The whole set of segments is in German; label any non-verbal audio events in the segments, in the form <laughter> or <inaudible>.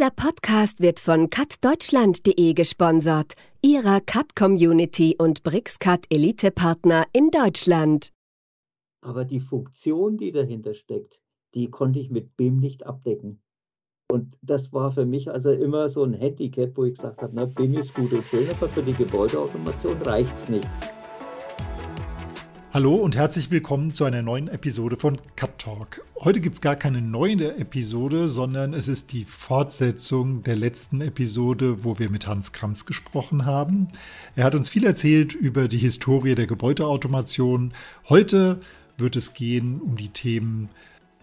Dieser Podcast wird von cutdeutschland.de gesponsert, ihrer Cut-Community und BRICS-Cut-Elite-Partner in Deutschland. Aber die Funktion, die dahinter steckt, die konnte ich mit BIM nicht abdecken. Und das war für mich also immer so ein Handicap, wo ich gesagt habe, na, BIM ist gut und schön, aber für die Gebäudeautomation reicht es nicht. Hallo und herzlich willkommen zu einer neuen Episode von Cut Talk. Heute gibt es gar keine neue Episode, sondern es ist die Fortsetzung der letzten Episode, wo wir mit Hans Kranz gesprochen haben. Er hat uns viel erzählt über die Historie der Gebäudeautomation. Heute wird es gehen um die Themen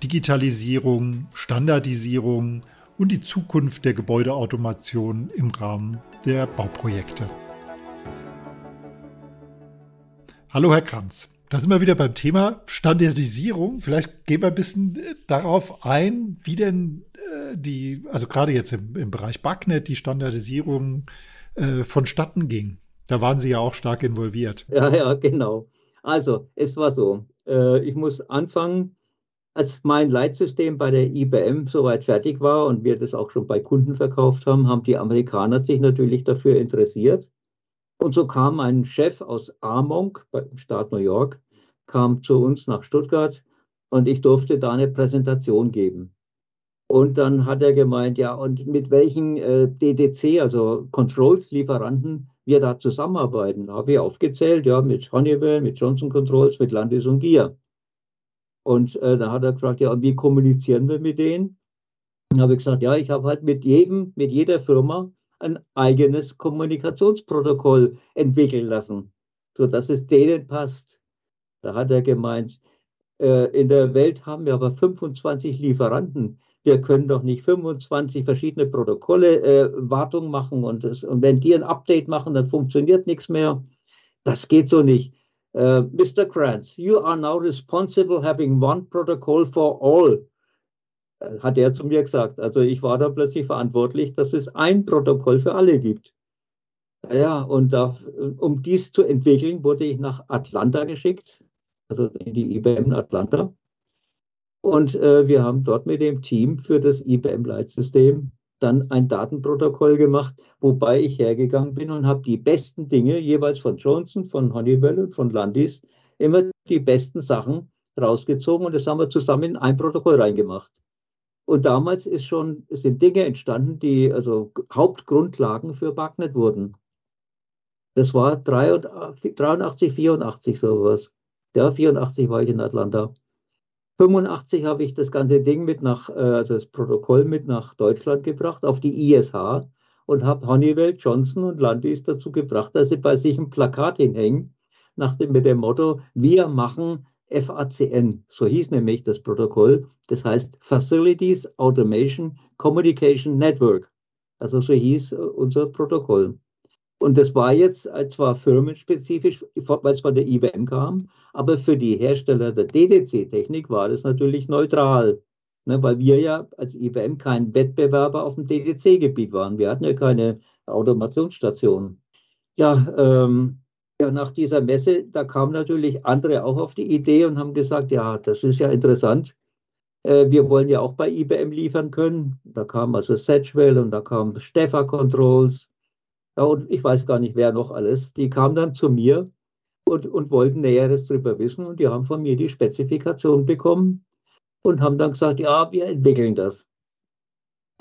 Digitalisierung, Standardisierung und die Zukunft der Gebäudeautomation im Rahmen der Bauprojekte. Hallo, Herr Kranz. Da sind wir wieder beim Thema Standardisierung. Vielleicht gehen wir ein bisschen äh, darauf ein, wie denn äh, die, also gerade jetzt im, im Bereich Backnet, die Standardisierung äh, vonstatten ging. Da waren Sie ja auch stark involviert. Ja, ja, genau. Also, es war so. Äh, ich muss anfangen, als mein Leitsystem bei der IBM soweit fertig war und wir das auch schon bei Kunden verkauft haben, haben die Amerikaner sich natürlich dafür interessiert und so kam ein Chef aus Armonk beim Staat New York, kam zu uns nach Stuttgart und ich durfte da eine Präsentation geben. Und dann hat er gemeint, ja, und mit welchen äh, DDC, also Controls-Lieferanten, wir da zusammenarbeiten. Habe ich aufgezählt, ja, mit Honeywell, mit Johnson Controls, mit Landis und Gier. Und äh, da hat er gefragt, ja, wie kommunizieren wir mit denen? Dann habe ich gesagt, ja, ich habe halt mit jedem, mit jeder Firma ein eigenes Kommunikationsprotokoll entwickeln lassen, sodass es denen passt. Da hat er gemeint, äh, in der Welt haben wir aber 25 Lieferanten. Wir können doch nicht 25 verschiedene Protokolle äh, Wartung machen und, das, und wenn die ein Update machen, dann funktioniert nichts mehr. Das geht so nicht. Uh, Mr. Kranz, you are now responsible having one protocol for all hat er zu mir gesagt. Also ich war da plötzlich verantwortlich, dass es ein Protokoll für alle gibt. Ja, und da, um dies zu entwickeln, wurde ich nach Atlanta geschickt, also in die IBM Atlanta. Und äh, wir haben dort mit dem Team für das IBM-Leitsystem dann ein Datenprotokoll gemacht, wobei ich hergegangen bin und habe die besten Dinge jeweils von Johnson, von Honeywell und von Landis immer die besten Sachen rausgezogen und das haben wir zusammen in ein Protokoll reingemacht. Und damals ist schon, sind Dinge entstanden, die also Hauptgrundlagen für Bagnet wurden. Das war 83, 84 sowas. Ja, 84 war ich in Atlanta. 85 habe ich das ganze Ding mit nach, äh, das Protokoll mit nach Deutschland gebracht, auf die ISH und habe Honeywell, Johnson und Landis dazu gebracht, dass sie bei sich ein Plakat hinhängen, nach dem, mit dem Motto, wir machen FACN, so hieß nämlich das Protokoll, das heißt Facilities Automation Communication Network. Also so hieß äh, unser Protokoll. Und das war jetzt äh, zwar firmenspezifisch, weil es von der IBM kam, aber für die Hersteller der DDC-Technik war das natürlich neutral, ne, weil wir ja als IBM kein Wettbewerber auf dem DDC-Gebiet waren. Wir hatten ja keine Automationsstation. Ja, ähm, ja, nach dieser Messe, da kamen natürlich andere auch auf die Idee und haben gesagt, ja, das ist ja interessant. Äh, wir wollen ja auch bei IBM liefern können. Da kam also Sedgwell und da kam Steffa Controls. Ja, und ich weiß gar nicht, wer noch alles. Die kamen dann zu mir und, und wollten Näheres darüber wissen und die haben von mir die Spezifikation bekommen und haben dann gesagt, ja, wir entwickeln das.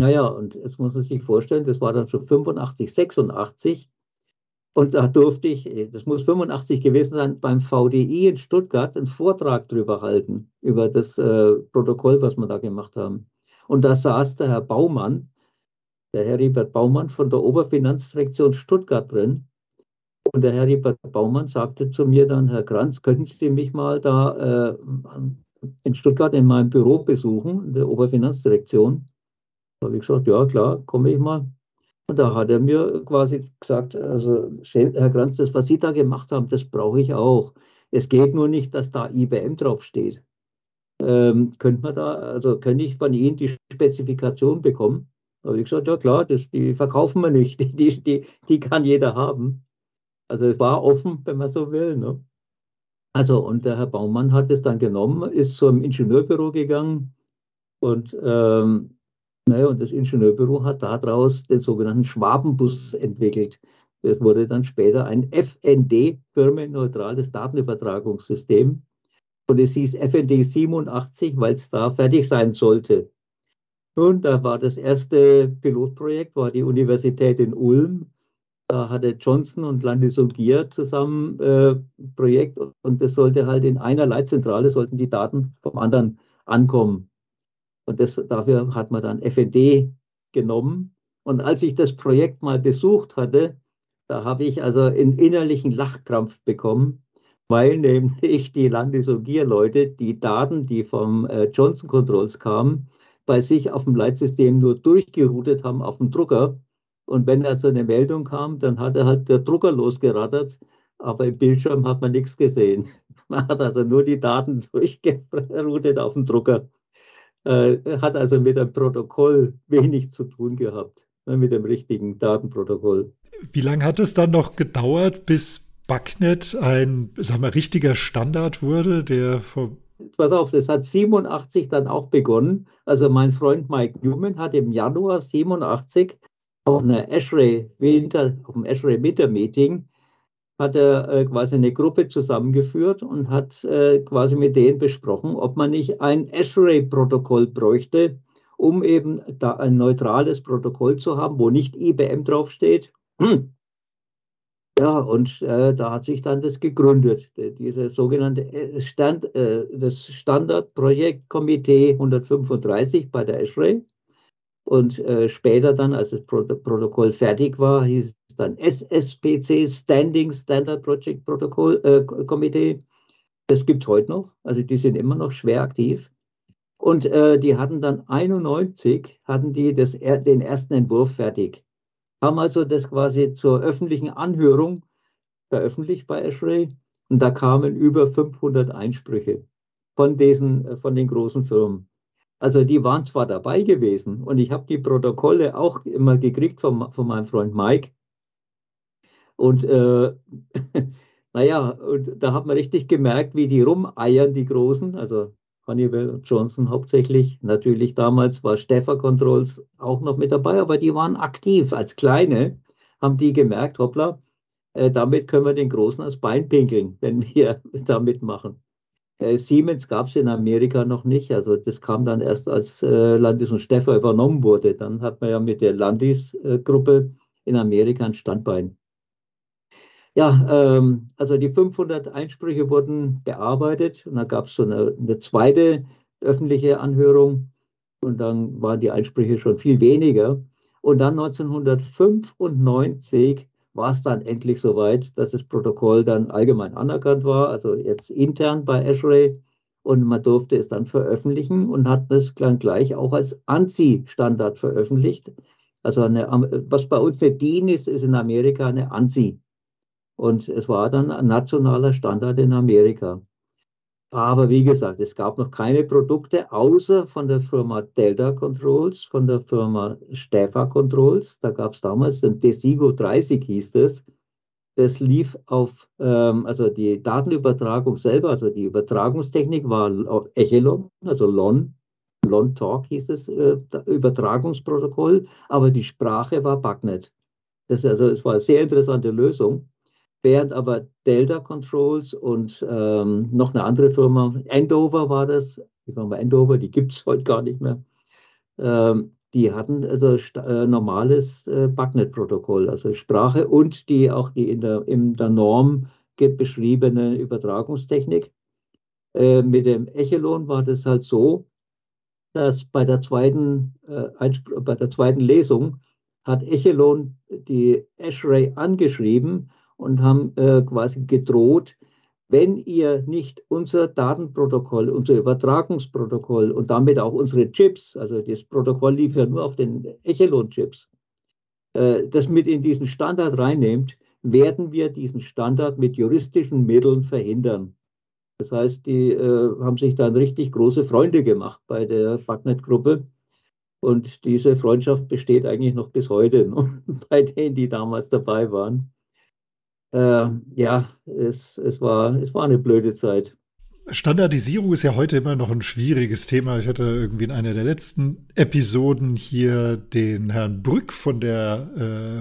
Naja, und jetzt muss man sich vorstellen, das war dann schon 85, 86. Und da durfte ich, das muss 85 gewesen sein, beim VDI in Stuttgart einen Vortrag drüber halten, über das äh, Protokoll, was wir da gemacht haben. Und da saß der Herr Baumann, der Herr Riebert Baumann von der Oberfinanzdirektion Stuttgart drin. Und der Herr Riebert Baumann sagte zu mir dann, Herr Kranz, könnten Sie mich mal da äh, in Stuttgart in meinem Büro besuchen, in der Oberfinanzdirektion? Da habe ich gesagt, ja klar, komme ich mal. Und da hat er mir quasi gesagt, also Herr Kranz, das, was Sie da gemacht haben, das brauche ich auch. Es geht nur nicht, dass da IBM draufsteht. Ähm, könnte man da, also könnte ich von Ihnen die Spezifikation bekommen? Da habe ich gesagt, ja klar, das, die verkaufen wir nicht, <laughs> die, die, die kann jeder haben. Also es war offen, wenn man so will. Ne? Also und der Herr Baumann hat es dann genommen, ist zum Ingenieurbüro gegangen und ähm, Naja, und das Ingenieurbüro hat daraus den sogenannten Schwabenbus entwickelt. Das wurde dann später ein FND, firmenneutrales Datenübertragungssystem. Und es hieß FND 87, weil es da fertig sein sollte. Nun, da war das erste Pilotprojekt, war die Universität in Ulm. Da hatte Johnson und Landis und Gier zusammen äh, Projekt und das sollte halt in einer Leitzentrale, sollten die Daten vom anderen ankommen. Und das, dafür hat man dann FND genommen. Und als ich das Projekt mal besucht hatte, da habe ich also einen innerlichen Lachkrampf bekommen, weil <laughs> nämlich die Landis- und Gier-Leute die Daten, die vom äh, Johnson Controls kamen, bei sich auf dem Leitsystem nur durchgeroutet haben auf dem Drucker. Und wenn da so eine Meldung kam, dann hat er halt der Drucker losgerattert, aber im Bildschirm hat man nichts gesehen. <laughs> Man hat also nur die Daten <laughs> durchgeroutet auf dem Drucker. Äh, hat also mit dem Protokoll wenig zu tun gehabt, ne, mit dem richtigen Datenprotokoll. Wie lange hat es dann noch gedauert, bis Backnet ein, sag mal, richtiger Standard wurde, der vor Pass auf, das hat 87 dann auch begonnen. Also mein Freund Mike Newman hat im Januar 87 auf einer Ashray Winter, auf dem Ashray Winter Meeting hat er äh, quasi eine Gruppe zusammengeführt und hat äh, quasi mit denen besprochen, ob man nicht ein ASHRAE-Protokoll bräuchte, um eben da ein neutrales Protokoll zu haben, wo nicht IBM draufsteht. Ja, und äh, da hat sich dann das gegründet, diese sogenannte äh, Stand, das Standardprojektkomitee 135 bei der ASHRAE. Und äh, später dann, als das Pro Protokoll fertig war, hieß es dann SSPC, Standing Standard Project Protocol äh, Komitee. Das gibt es heute noch, also die sind immer noch schwer aktiv. Und äh, die hatten dann 91, hatten die das, den ersten Entwurf fertig. Haben also das quasi zur öffentlichen Anhörung veröffentlicht bei Ashray. Und da kamen über 500 Einsprüche von, diesen, von den großen Firmen. Also die waren zwar dabei gewesen und ich habe die Protokolle auch immer gekriegt von, von meinem Freund Mike. Und äh, <laughs> naja, und da hat man richtig gemerkt, wie die rumeiern, die Großen, also Honeywell und Johnson hauptsächlich. Natürlich damals war Steffer Controls auch noch mit dabei, aber die waren aktiv. Als Kleine haben die gemerkt, hoppla, äh, damit können wir den Großen als Bein pinkeln, wenn wir <laughs> da mitmachen. Äh, Siemens gab es in Amerika noch nicht. Also das kam dann erst, als äh, Landis und Steffer übernommen wurde. Dann hat man ja mit der Landis-Gruppe in Amerika ein Standbein. Ja, ähm, also die 500 Einsprüche wurden bearbeitet und dann gab es so eine, eine, zweite öffentliche Anhörung und dann waren die Einsprüche schon viel weniger. Und dann 1995 war es dann endlich soweit, dass das Protokoll dann allgemein anerkannt war, also jetzt intern bei ASHRAE. Und man durfte es dann veröffentlichen und hat das dann gleich auch als ANSI-Standard veröffentlicht. Also eine, was bei uns eine DIN ist, ist in Amerika eine ANSI. Und es war dann ein nationaler Standard in Amerika. Aber wie gesagt, es gab noch keine Produkte außer von der Firma Delta Controls, von der Firma Steffa Controls. Da gab es damals den Desigo 30 hieß es. Das lief auf, ähm, also die Datenübertragung selber, also die Übertragungstechnik war Echelon, also LON. LON Talk hieß es, äh, Übertragungsprotokoll, aber die Sprache war Bugnet. Das, also, es war eine sehr interessante Lösung während aber Delta Controls und ähm, noch eine andere Firma, Endover war das, die Firma Endover, die gibt es <laughs> heute gar nicht mehr, ähm, die hatten also äh, normales äh, Bugnet-Protokoll, also Sprache und die auch die in der, in der Norm beschriebene Übertragungstechnik. Äh, mit dem Echelon war das halt so, dass bei der zweiten, äh, bei der zweiten Lesung hat Echelon die Ashray angeschrieben und haben äh, quasi gedroht, wenn ihr nicht unser Datenprotokoll, unser Übertragungsprotokoll und damit auch unsere Chips, also das Protokoll lief ja nur auf den Echelon-Chips, äh, das mit in diesen Standard reinnehmt, werden wir diesen Standard mit juristischen Mitteln verhindern. Das heißt, die äh, haben sich dann richtig große Freunde gemacht bei der Bugnet-Gruppe. Und diese Freundschaft besteht eigentlich noch bis heute <laughs> ne? bei denen, die damals dabei waren äh, ja, es, es, war, es war eine blöde Zeit. Standardisierung ist ja heute immer noch ein schwieriges Thema. Ich hatte irgendwie in einer der letzten Episoden hier den Herrn Brück von der,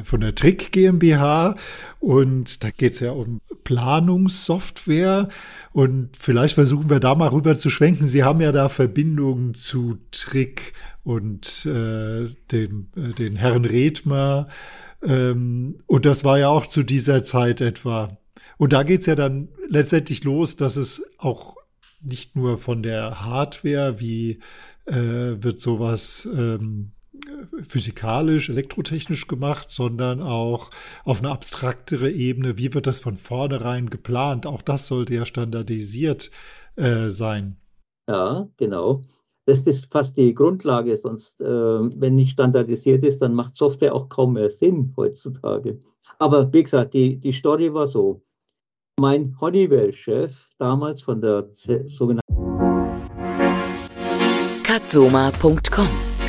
äh, von der Trick GmbH und da geht es ja um Planungssoftware und vielleicht versuchen wir da mal rüber zu schwenken. Sie haben ja da Verbindungen zu Trick und äh, dem, äh, den Herrn Redmer ähm, und das war ja auch zu dieser Zeit etwa. Und da geht's ja dann letztendlich los, dass es auch nicht nur von der Hardware, wie äh, wird sowas ähm, physikalisch, elektrotechnisch gemacht, sondern auch auf eine abstraktere Ebene, wie wird das von vornherein geplant? Auch das sollte ja standardisiert äh, sein. Ja, genau. Das ist fast die Grundlage, sonst, äh, wenn nicht standardisiert ist, dann macht Software auch kaum mehr Sinn heutzutage. Aber wie gesagt, die, die Story war so mein Honeywell-Chef damals von der sogenannten Cutsoma.com,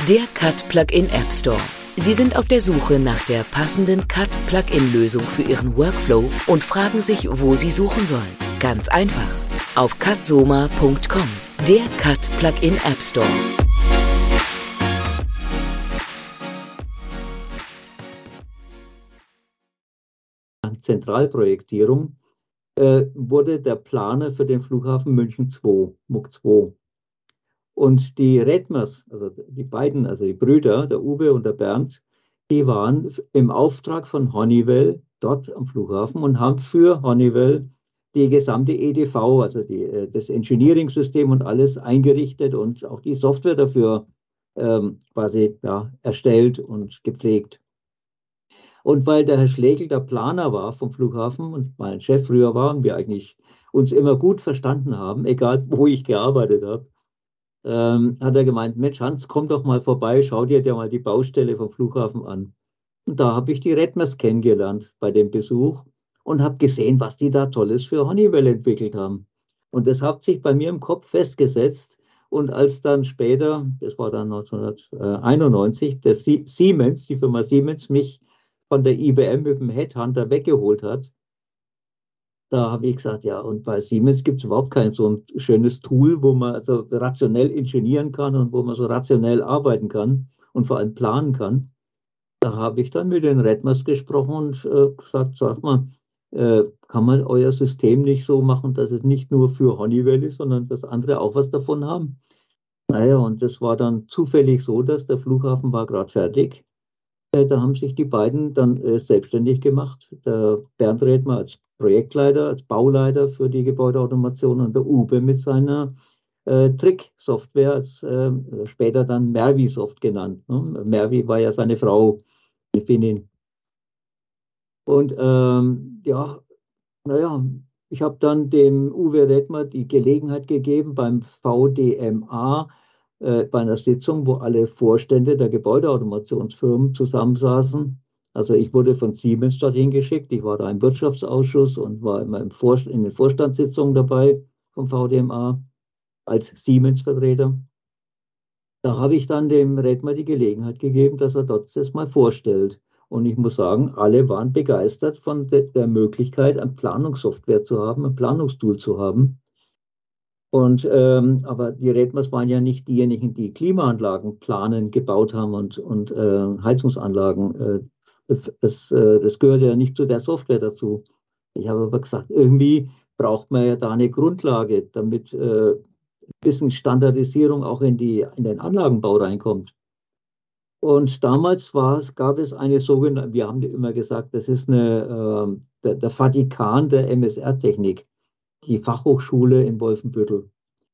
der Cut Plugin App Store. Sie sind auf der Suche nach der passenden Cut Plugin Lösung für Ihren Workflow und fragen sich, wo Sie suchen sollen. Ganz einfach. Auf cutsoma.com, der Cut Plugin App Store. Zentralprojektierung äh, wurde der Planer für den Flughafen München 2, MUG 2. Und die Redmers, also die beiden, also die Brüder, der Uwe und der Bernd, die waren im Auftrag von Honeywell dort am Flughafen und haben für Honeywell die gesamte EDV, also die, äh, das Engineering-System und alles eingerichtet und auch die Software dafür ähm, quasi ja, erstellt und gepflegt. Und weil der Herr Schlegel der Planer war vom Flughafen und mein Chef früher war und wir eigentlich uns immer gut verstanden haben, egal wo ich gearbeitet habe, ähm, hat er gemeint, Mensch Hans, komm doch mal vorbei, schau dir dir mal die Baustelle vom Flughafen an. Und da habe ich die Redmers kennengelernt bei dem Besuch und habe gesehen, was die da Tolles für Honeywell entwickelt haben. Und das hat sich bei mir im Kopf festgesetzt. Und als dann später, das war dann 1991, der Siemens, die Firma Siemens, mich von der IBM mit dem Headhunter weggeholt hat, da habe ich gesagt, ja, und bei Siemens gibt es überhaupt kein so ein schönes Tool, wo man also rationell ingenieren kann und wo man so rationell arbeiten kann und vor allem planen kann. Da habe ich dann mit den Redmers gesprochen und äh, gesagt, sag mal, äh, kann man euer System nicht so machen, dass es nicht nur für Honeywell ist, sondern dass andere auch was davon haben. Naja, und das war dann zufällig so, dass der Flughafen war gerade fertig äh, da haben sich die beiden dann äh, selbstständig gemacht. Der Bernd Redmer als Projektleiter, als Bauleiter für die Gebäudeautomation und der Uwe mit seiner äh, Trick-Software, äh, später dann Mervisoft genannt. Ne? Mervi war ja seine Frau, die Finnin. Und ähm, ja, naja, ich habe dann dem Uwe Redmer die Gelegenheit gegeben, beim VDMA äh, bei einer Sitzung, wo alle Vorstände der Gebäudeautomationsfirmen zusammensaßen. Also ich wurde von Siemens dorthin geschickt. Ich war da im Wirtschaftsausschuss und war immer im Vorst in den Vorstandssitzungen dabei vom VDMA als Siemens-Vertreter. Da habe ich dann dem Redner die Gelegenheit gegeben, dass er dort das mal vorstellt. Und ich muss sagen, alle waren begeistert von de der Möglichkeit, eine Planungssoftware zu haben, ein Planungstool zu haben. Und, ähm, aber die Redmers waren ja nicht diejenigen, die Klimaanlagen planen, gebaut haben und, und äh, Heizungsanlagen. Äh, das, äh, das gehört ja nicht zu der Software dazu. Ich habe aber gesagt, irgendwie braucht man ja da eine Grundlage, damit äh, ein bisschen Standardisierung auch in, die, in den Anlagenbau reinkommt. Und damals war es, gab es eine sogenannte, wir haben immer gesagt, das ist eine, äh, der, der Vatikan der MSR-Technik die Fachhochschule in Wolfenbüttel.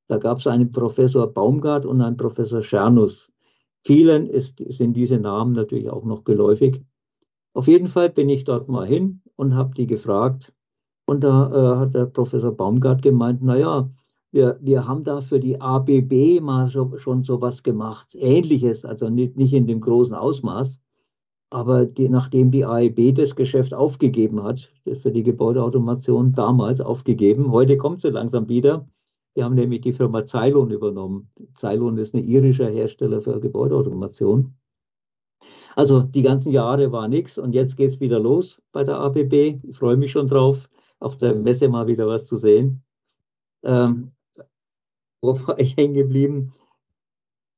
Da gab es einen Professor Baumgart und einen Professor Schernus. Vielen ist, sind diese Namen natürlich auch noch geläufig. Auf jeden Fall bin ich dort mal hin und habe die gefragt. Und da äh, hat der Professor Baumgart gemeint, naja, wir, wir haben da für die ABB mal so, schon sowas gemacht, ähnliches, also nicht, nicht in dem großen Ausmaß. Aber die, nachdem die AEB das Geschäft aufgegeben hat, für die Gebäudeautomation damals aufgegeben, heute kommt sie langsam wieder. Wir haben nämlich die Firma Ceylon übernommen. Ceylon ist ein irischer Hersteller für Gebäudeautomation. Also die ganzen Jahre war nichts und jetzt geht es wieder los bei der ABB. Ich freue mich schon drauf, auf der Messe mal wieder was zu sehen. Ähm, wo war ich hängen geblieben?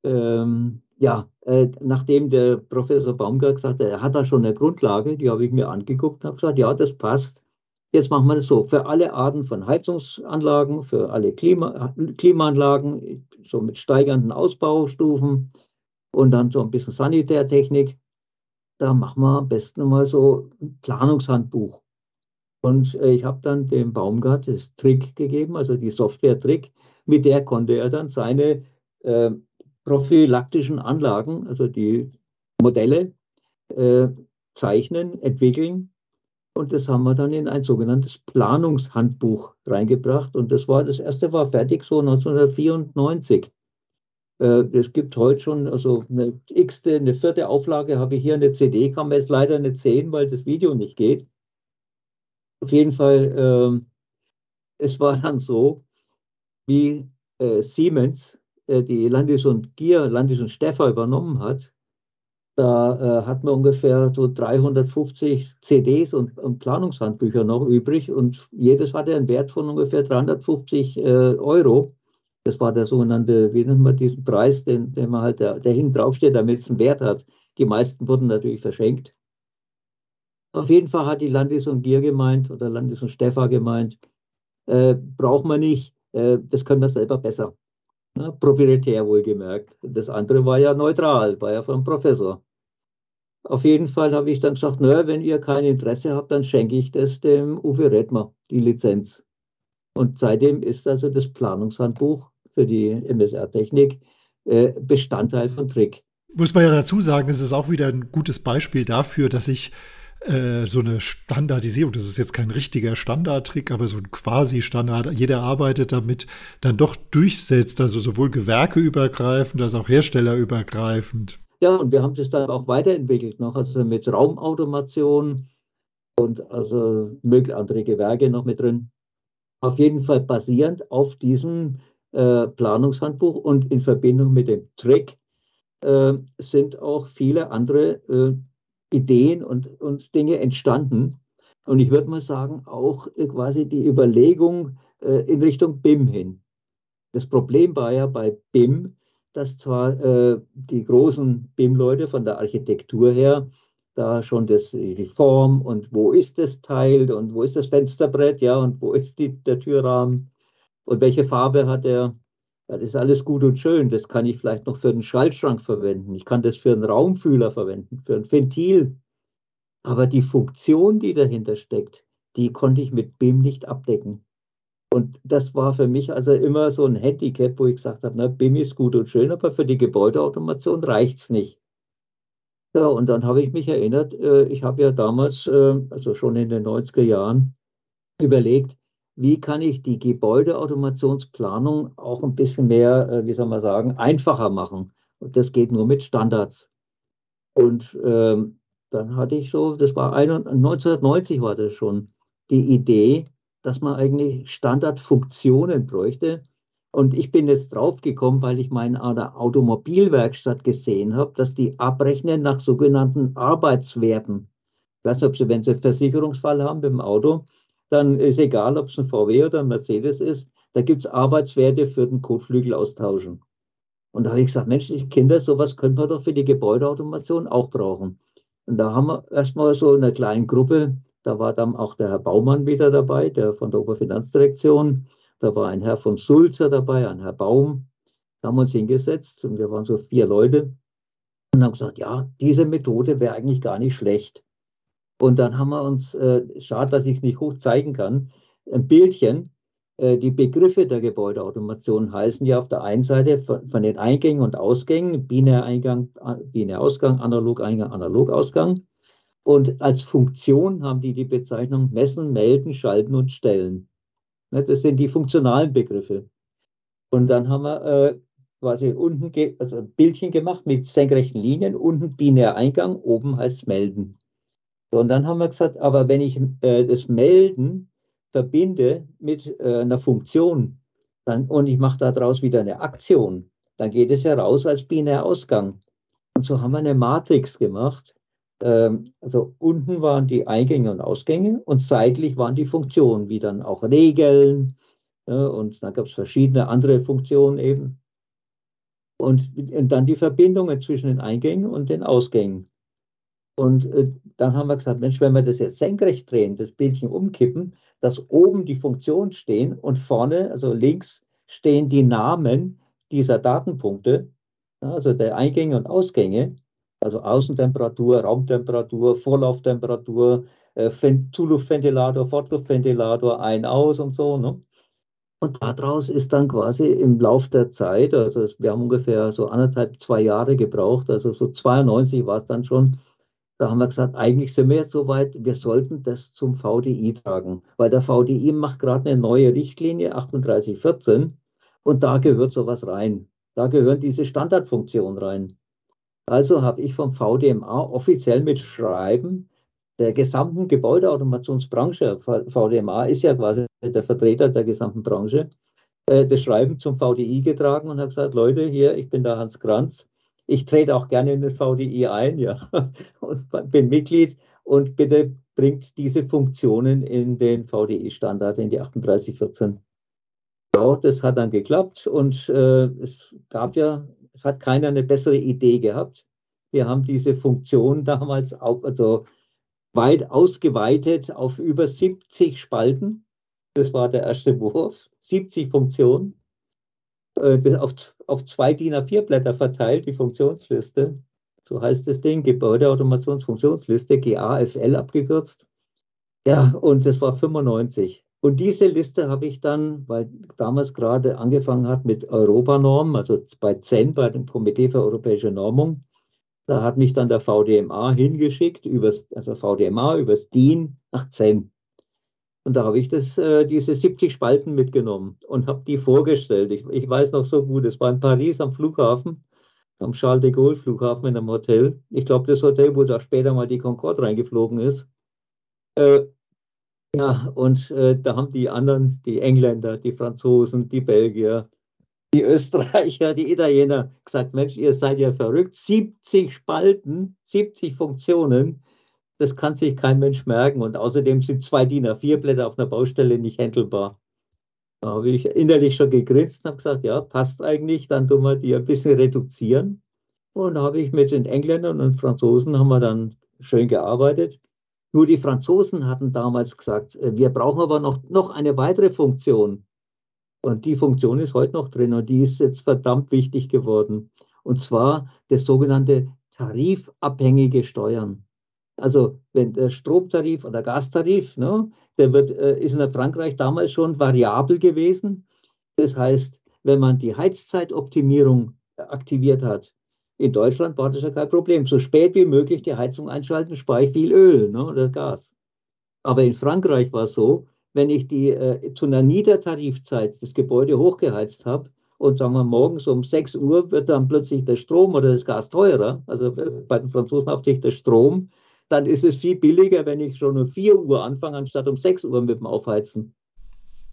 Ähm, ja, äh, nachdem der Professor Baumgart gesagt hat, er hat da schon eine Grundlage, die habe ich mir angeguckt und habe gesagt, ja, das passt. Jetzt machen wir das so, für alle Arten von Heizungsanlagen, für alle Klima, Klimaanlagen, so mit steigernden Ausbaustufen und dann so ein bisschen Sanitärtechnik, da machen wir am besten mal so ein Planungshandbuch. Und äh, ich habe dann dem Baumgart das Trick gegeben, also die Software-Trick, mit der konnte er dann seine äh, prophylaktischen Anlagen, also die Modelle, äh, zeichnen, entwickeln. Und das haben wir dann in ein sogenanntes Planungshandbuch reingebracht. Und das war, das erste war fertig so 1994. Äh, es gibt heute schon, also eine x-te, eine vierte Auflage habe ich hier, eine CD kann man jetzt leider nicht sehen, weil das Video nicht geht. Auf jeden Fall, äh, es war dann so, wie äh, Siemens äh, die Landis und Gier, Landis und Steffer übernommen hat, da äh, hat man ungefähr so 350 CDs und, und, Planungshandbücher noch übrig und jedes hatte einen Wert von ungefähr 350 äh, Euro. Das war der sogenannte, wie nennt man diesen Preis, den, den man halt, der, der hinten draufsteht, damit es einen Wert hat. Die meisten wurden natürlich verschenkt. Auf jeden Fall hat die Landis und Gier gemeint oder Landis und Steffer gemeint, äh, braucht man nicht, das können wir selber besser. Ne, proprietär wohlgemerkt. Das andere war ja neutral, war ja vom Professor. Auf jeden Fall habe ich dann gesagt, naja, wenn ihr kein Interesse habt, dann schenke ich das dem Uwe Redmer, die Lizenz. Und seitdem ist also das Planungshandbuch für die MSR-Technik äh, Bestandteil von Trick. Muss man ja dazu sagen, es ist auch wieder ein gutes Beispiel dafür, dass ich äh, so eine Standardisierung, das ist jetzt kein richtiger Standardtrick, aber so ein quasi Standard, jeder arbeitet damit, dann doch durchsetzt, also sowohl gewerkeübergreifend als auch herstellerübergreifend. Ja, und wir haben das dann auch weiterentwickelt noch, also mit Raumautomation und also mögliche andere Gewerke noch mit drin. Auf jeden Fall basierend auf diesem äh, Planungshandbuch und in Verbindung mit dem Trick äh, sind auch viele andere äh, Ideen und, und Dinge entstanden. Und ich würde mal sagen, auch äh, quasi die Überlegung äh, in Richtung BIM hin. Das Problem war ja bei BIM, dass zwar äh, die großen BIM-Leute von der Architektur her da schon das, die Form und wo ist das Teil und wo ist das Fensterbrett, ja, und wo ist die, der Türrahmen und welche Farbe hat er. Das ist alles gut und schön. Das kann ich vielleicht noch für einen Schaltschrank verwenden. Ich kann das für einen Raumfühler verwenden, für ein Ventil. Aber die Funktion, die dahinter steckt, die konnte ich mit BIM nicht abdecken. Und das war für mich also immer so ein Handicap, wo ich gesagt habe, na, BIM ist gut und schön, aber für die Gebäudeautomation reicht es nicht. Ja, und dann habe ich mich erinnert, äh, ich habe ja damals, äh, also schon in den 90er Jahren, überlegt, wie kann ich die Gebäudeautomationsplanung auch ein bisschen mehr, äh, wie soll man sagen, einfacher machen. Und das geht nur mit Standards. Und ähm, dann hatte ich so, das war 1990 war das schon, die Idee, dass man eigentlich Standardfunktionen bräuchte. Und ich bin jetzt draufgekommen, weil ich einer Automobilwerkstatt gesehen habe, dass die abrechnen nach sogenannten Arbeitswerten. Ich weiß nicht, ob Sie, wenn Sie einen Versicherungsfall haben dem Auto, dann ist egal, ob es ein VW oder ein Mercedes ist, da gibt es Arbeitswerte für den Kotflügel austauschen. Und da habe ich gesagt, Mensch, Kinder, sowas könnte man doch für die Gebäudeautomation auch brauchen. Und da haben wir erstmal so eine kleine Gruppe, da war dann auch der Herr Baumann wieder dabei, der von der Oberfinanzdirektion. Da war ein Herr von Sulzer dabei, ein Herr Baum. Da haben wir uns hingesetzt und wir waren so vier Leute und haben gesagt, ja, diese Methode wäre eigentlich gar nicht schlecht. Und dann haben wir uns, äh, schade, dass ich es nicht hoch zeigen kann, ein Bildchen. Äh, die Begriffe der Gebäudeautomation heißen ja auf der einen Seite von, von den Eingängen und Ausgängen, Binäreingang, Binärausgang, Analogeingang, Analogausgang. Und als Funktion haben die die Bezeichnung messen, melden, schalten und stellen. Ne, das sind die funktionalen Begriffe. Und dann haben wir äh, quasi unten also ein Bildchen gemacht mit senkrechten Linien, unten Binäreingang, oben heißt melden. So, und dann haben wir gesagt, aber wenn ich äh, das Melden verbinde mit äh, einer Funktion dann, und ich mache daraus wieder eine Aktion, dann geht es heraus als Binärausgang. Und so haben wir eine Matrix gemacht. Ähm, also unten waren die Eingänge und Ausgänge und seitlich waren die Funktionen, wie dann auch Regeln, Ja, und dann gab es verschiedene andere Funktionen eben. Und, und, dann die Verbindungen zwischen den Eingängen und den Ausgängen. Und äh, dann haben wir gesagt, Mensch, wenn wir das jetzt senkrecht drehen, das Bildchen umkippen, dass oben die Funktionen stehen und vorne, also links, stehen die Namen dieser Datenpunkte, also der Eingänge und Ausgänge, also Außentemperatur, Raumtemperatur, Vorlauftemperatur, äh, Zuluftventilator, Fortluftventilator, ein, aus und so. Ne? Und daraus ist dann quasi im Lauf der Zeit, also wir haben ungefähr so anderthalb, zwei Jahre gebraucht, also so 92 war es dann schon, da haben wir gesagt, eigentlich sind wir jetzt so weit, wir sollten das zum VDI tragen, weil der VDI macht gerade eine neue Richtlinie 3814 und da gehört sowas rein. Da gehören diese Standardfunktionen rein. Also habe ich vom VDMA offiziell mit Schreiben der gesamten Gebäudeautomationsbranche, VDMA ist ja quasi der Vertreter der gesamten Branche, äh, das Schreiben zum VDI getragen und habe gesagt, Leute, hier, ich bin der Hans Kranz, ich trete auch gerne in den VDI ein, ja, <laughs> und bin Mitglied und bitte bringt diese Funktionen in den VDI-Standard, in die 3814. Ja, das hat dann geklappt und äh, es gab ja, es hat keiner eine bessere Idee gehabt. Wir haben diese Funktion damals auch, also weit ausgeweitet auf über 70 Spalten. Das war der erste Wurf. 70 Funktionen. Äh, auf, auf zwei DIN A4-Blätter verteilt, die Funktionsliste. So heißt das Ding, Gebäudeautomationsfunktionsliste, GAFL abgekürzt. Ja, und das war 95. Und diese Liste habe ich dann, weil damals gerade angefangen hat mit Europanormen, also bei CEN, bei dem Komitee für europäische Normung, da hat mich dann der VDMA hingeschickt, übers, also VDMA übers DIN nach CEN. Und da habe ich das, äh, diese 70 Spalten mitgenommen und habe die vorgestellt. Ich, ich weiß noch so gut, es war in Paris am Flughafen, am Charles de Gaulle Flughafen in einem Hotel. Ich glaube, das Hotel, wo da später mal die Concorde reingeflogen ist. Äh, ja, und äh, da haben die anderen, die Engländer, die Franzosen, die Belgier, die Österreicher, die Italiener gesagt, Mensch, ihr seid ja verrückt. 70 Spalten, 70 Funktionen das kann sich kein Mensch merken. Und außerdem sind zwei DIN A4-Blätter auf einer Baustelle nicht händelbar. Da habe ich innerlich schon gegrinst und habe gesagt, ja, passt eigentlich, dann tun wir die ein bisschen reduzieren. Und habe ich mit den Engländern und Franzosen haben wir dann schön gearbeitet. Nur die Franzosen hatten damals gesagt, äh, wir brauchen aber noch, noch eine weitere Funktion. Und die Funktion ist heute noch drin und die ist jetzt verdammt wichtig geworden. Und zwar das sogenannte tarifabhängige Steuern. Also wenn der Stromtarif oder Gastarif, ne, der wird, äh, ist in Frankreich damals schon variabel gewesen. Das heißt, wenn man die Heizzeitoptimierung aktiviert hat, in Deutschland war das ja kein Problem. So spät wie möglich die Heizung einschalten, spare ich viel Öl ne, oder Gas. Aber in Frankreich war es so, wenn ich die äh, zu einer Niedertarifzeit das Gebäude hochgeheizt habe und sagen wir morgens um 6 Uhr wird dann plötzlich der Strom oder das Gas teurer, also bei den Franzosen hauptsächlich der Strom, dann ist es viel billiger, wenn ich schon um 4 Uhr anfange, anstatt um 6 Uhr mit dem Aufheizen.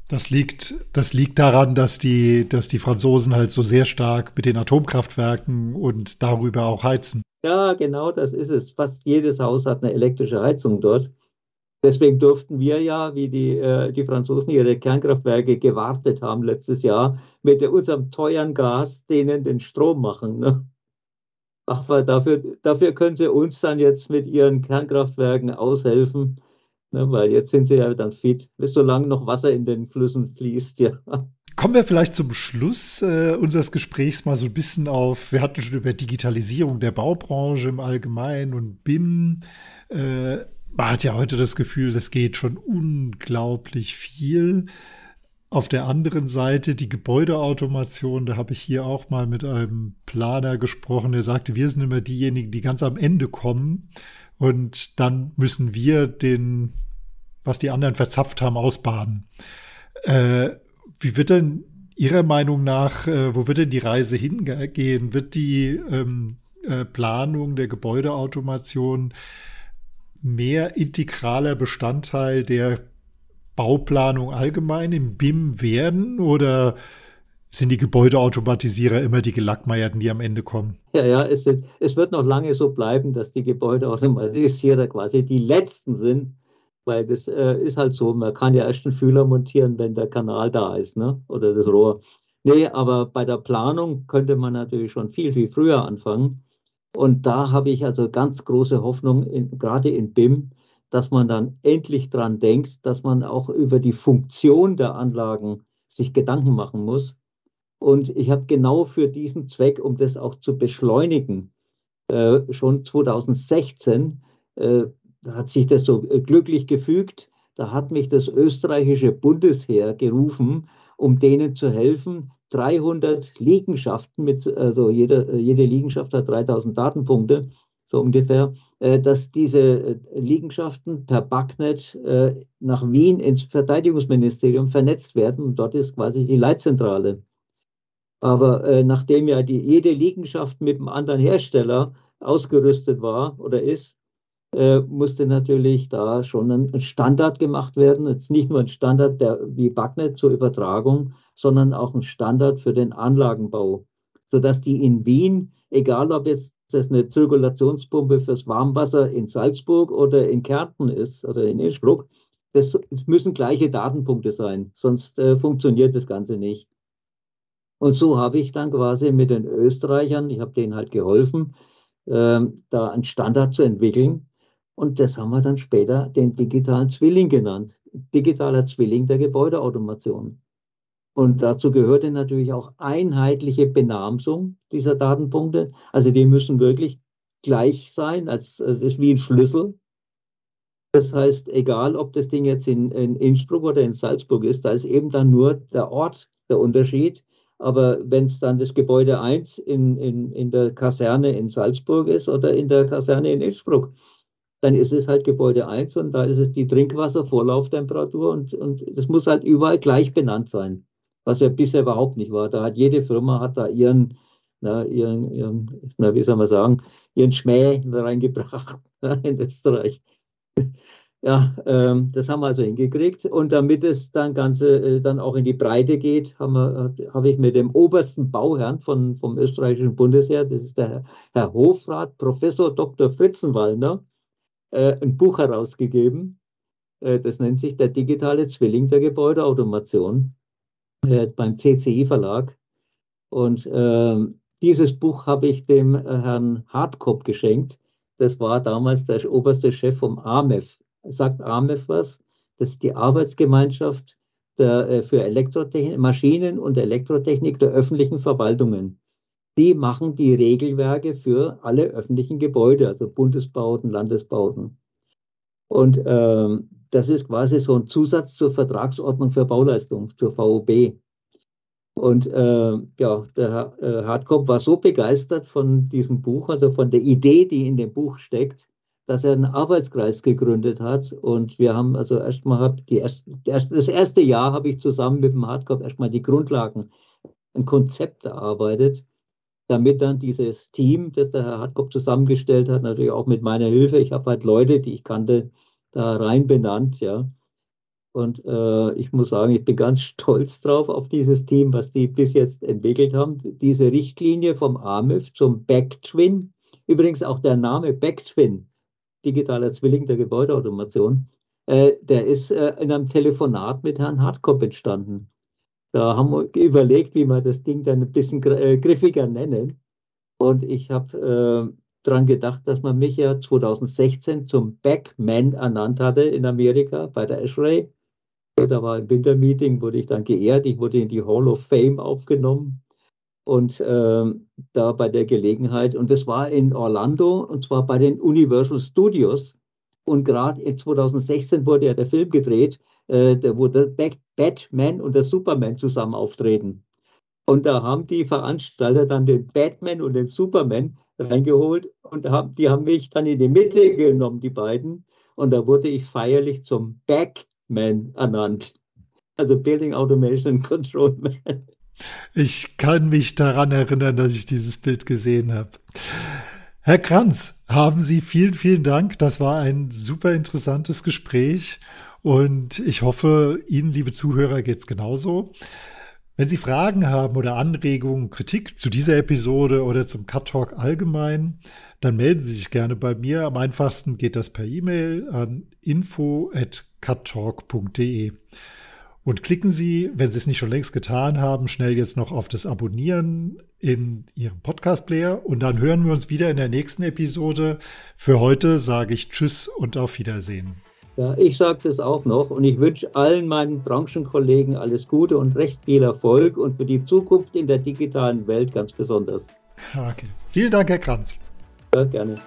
Das liegt, das liegt daran, dass die, dass die Franzosen halt so sehr stark mit den Atomkraftwerken und darüber auch heizen. Ja, genau, das ist es. Fast jedes Haus hat eine elektrische Heizung dort. Deswegen durften wir ja, wie die, äh, die Franzosen ihre Kernkraftwerke gewartet haben letztes Jahr, mit unserem teuren Gas denen den Strom machen. Ne? Aber dafür, dafür können sie uns dann jetzt mit ihren Kernkraftwerken aushelfen, ne, weil jetzt sind sie ja dann fit, solange noch Wasser in den Flüssen fließt, ja. Kommen wir vielleicht zum Schluss äh, unseres Gesprächs mal so ein bisschen auf, wir hatten schon über Digitalisierung der Baubranche im Allgemeinen und BIM. Äh, man hat ja heute das Gefühl, das geht schon unglaublich viel. Auf der anderen Seite die Gebäudeautomation, da habe ich hier auch mal mit einem Planer gesprochen, der sagte, wir sind immer diejenigen, die ganz am Ende kommen und dann müssen wir den, was die anderen verzapft haben, ausbaden. Äh, wie wird denn Ihrer Meinung nach, äh, wo wird denn die Reise hingehen? Wird die ähm, äh, Planung der Gebäudeautomation mehr integraler Bestandteil der Bauplanung allgemein im BIM werden oder sind die Gebäudeautomatisierer immer die Gelackmeierten, die am Ende kommen? Ja, ja, es, es wird noch lange so bleiben, dass die Gebäudeautomatisierer quasi die Letzten sind, weil das äh, ist halt so, man kann ja erst einen Fühler montieren, wenn der Kanal da ist, ne? oder das Rohr. Nee, aber bei der Planung könnte man natürlich schon viel, viel früher anfangen. Und da habe ich also ganz große Hoffnung, in, gerade in BIM, dass man dann endlich dran denkt, dass man auch über die Funktion der Anlagen sich Gedanken machen muss. Und ich habe genau für diesen Zweck, um das auch zu beschleunigen, äh, schon 2016 äh, hat sich das so äh, glücklich gefügt. Da hat mich das österreichische Bundesheer gerufen, um denen zu helfen, 300 Liegenschaften mit, also jede, jede Liegenschaft hat 3000 Datenpunkte, so ungefähr, äh, dass diese äh, Liegenschaften per Backnet nach Wien ins Verteidigungsministerium vernetzt werden. Und dort ist quasi die Leitzentrale. Aber nachdem ja die, jede Liegenschaft mit einem anderen Hersteller ausgerüstet war oder ist, äh, musste natürlich da schon ein Standard gemacht werden. Jetzt nicht nur ein Standard der, wie Backnet zur Übertragung, sondern auch ein Standard für den Anlagenbau, sodass die in Wien, egal ob jetzt das eine Zirkulationspumpe fürs Warmwasser in Salzburg oder in Kärnten ist oder in Innsbruck, das müssen gleiche Datenpunkte sein, sonst äh, funktioniert das Ganze nicht. Und so habe ich dann quasi mit den Österreichern, ich habe denen halt geholfen, äh, da einen Standard zu entwickeln, und das haben wir dann später den digitalen Zwilling genannt. Digitaler Zwilling der Gebäudeautomation. Und dazu gehörte natürlich auch einheitliche Benamsung dieser Datenpunkte. Also die müssen wirklich gleich sein, als, als wie ein Schlüssel. Das heißt, egal ob das Ding jetzt in, in Innsbruck oder in Salzburg ist, da ist eben dann nur der Ort der Unterschied. Aber wenn es dann das Gebäude 1 in, in, in der Kaserne in Salzburg ist oder in der Kaserne in Innsbruck, dann ist es halt Gebäude 1 und da ist es die Trinkwasservorlauftemperatur und, und das muss halt überall gleich benannt sein, was ja bisher überhaupt nicht war. Da hat jede Firma hat da ihren, na, ihren, ihren na, wie soll man sagen, ihren Schmäh reingebracht <laughs> in Österreich. Ja, ähm, das haben wir also hingekriegt. Und damit es dann Ganze äh, dann auch in die Breite geht, habe hab ich mit dem obersten Bauherrn von, vom österreichischen Bundesheer, das ist der Herr Hofrat, Professor Dr. Fritzenwallner, äh, ein Buch herausgegeben. Äh, das nennt sich Der digitale Zwilling der Gebäudeautomation äh, beim CCI Verlag. Und ähm, dieses Buch habe ich dem Herrn Hartkopf geschenkt. Das war damals der oberste Chef vom AMEF. Sagt AMEF was? Das ist die Arbeitsgemeinschaft der, für Elektrotechnik, Maschinen und Elektrotechnik der öffentlichen Verwaltungen die machen die Regelwerke für alle öffentlichen Gebäude, also Bundesbauten, Landesbauten. Und ähm, das ist quasi so ein Zusatz zur Vertragsordnung für Bauleistung, zur VOB. Und äh, ja, der äh, Hartkopf war so begeistert von diesem Buch, also von der Idee, die in dem Buch steckt, dass er einen Arbeitskreis gegründet hat. Und wir haben also erstmal erst, das erste Jahr habe ich zusammen mit dem Hartkopf erstmal die Grundlagen, ein Konzept erarbeitet damit dann dieses Team, das der Herr Hartkopf zusammengestellt hat, natürlich auch mit meiner Hilfe, ich habe halt Leute, die ich kannte, da rein benannt, ja. Und äh, ich muss sagen, ich bin ganz <laughs> stolz drauf auf dieses Team, was die bis jetzt entwickelt haben. Diese Richtlinie vom AMIF zum Backtwin, übrigens auch der Name Backtwin, digitaler Zwilling der Gebäudeautomation, äh, der ist äh, in einem Telefonat mit Herrn Hartkopf entstanden. Da haben wir überlegt, wie wir das Ding dann ein bisschen äh, griffiger nennen. Und ich habe daran gedacht, dass man mich ja 2016 zum Backman ernannt hatte in Amerika bei der ASHRAE. Da war ein Wintermeeting, wurde ich dann geehrt. Ich wurde in die Hall of Fame aufgenommen. Und äh, da bei der Gelegenheit, und das war in Orlando, und zwar bei den Universal Studios. Und gerade 2016 wurde ja der Film gedreht, äh, wo der Batman und der Superman zusammen auftreten. Und da haben die Veranstalter dann den Batman und den Superman reingeholt und haben, die haben mich dann in die Mitte genommen, die beiden. Und da wurde ich feierlich zum Backman ernannt. Also Building Automation Control Man. Ich kann mich daran erinnern, dass ich dieses Bild gesehen habe. Herr Kranz, haben Sie vielen, vielen Dank. Das war ein super interessantes Gespräch und ich hoffe, Ihnen, liebe Zuhörer, geht es genauso. Wenn Sie Fragen haben oder Anregungen, Kritik zu dieser Episode oder zum Cut Talk allgemein, dann melden Sie sich gerne bei mir. Am einfachsten geht das per E-Mail an info@cuttalk.de. Und klicken Sie, wenn Sie es nicht schon längst getan haben, schnell jetzt noch auf das Abonnieren in Ihrem Podcast-Player und dann hören wir uns wieder in der nächsten Episode. Für heute sage ich Tschüss und auf Wiedersehen. Ja, ich sage das auch noch und ich wünsche allen meinen Branchenkollegen alles Gute und recht viel Erfolg und für die Zukunft in der digitalen Welt ganz besonders. Okay. Vielen Dank, Herr Kranz. Ja, gerne.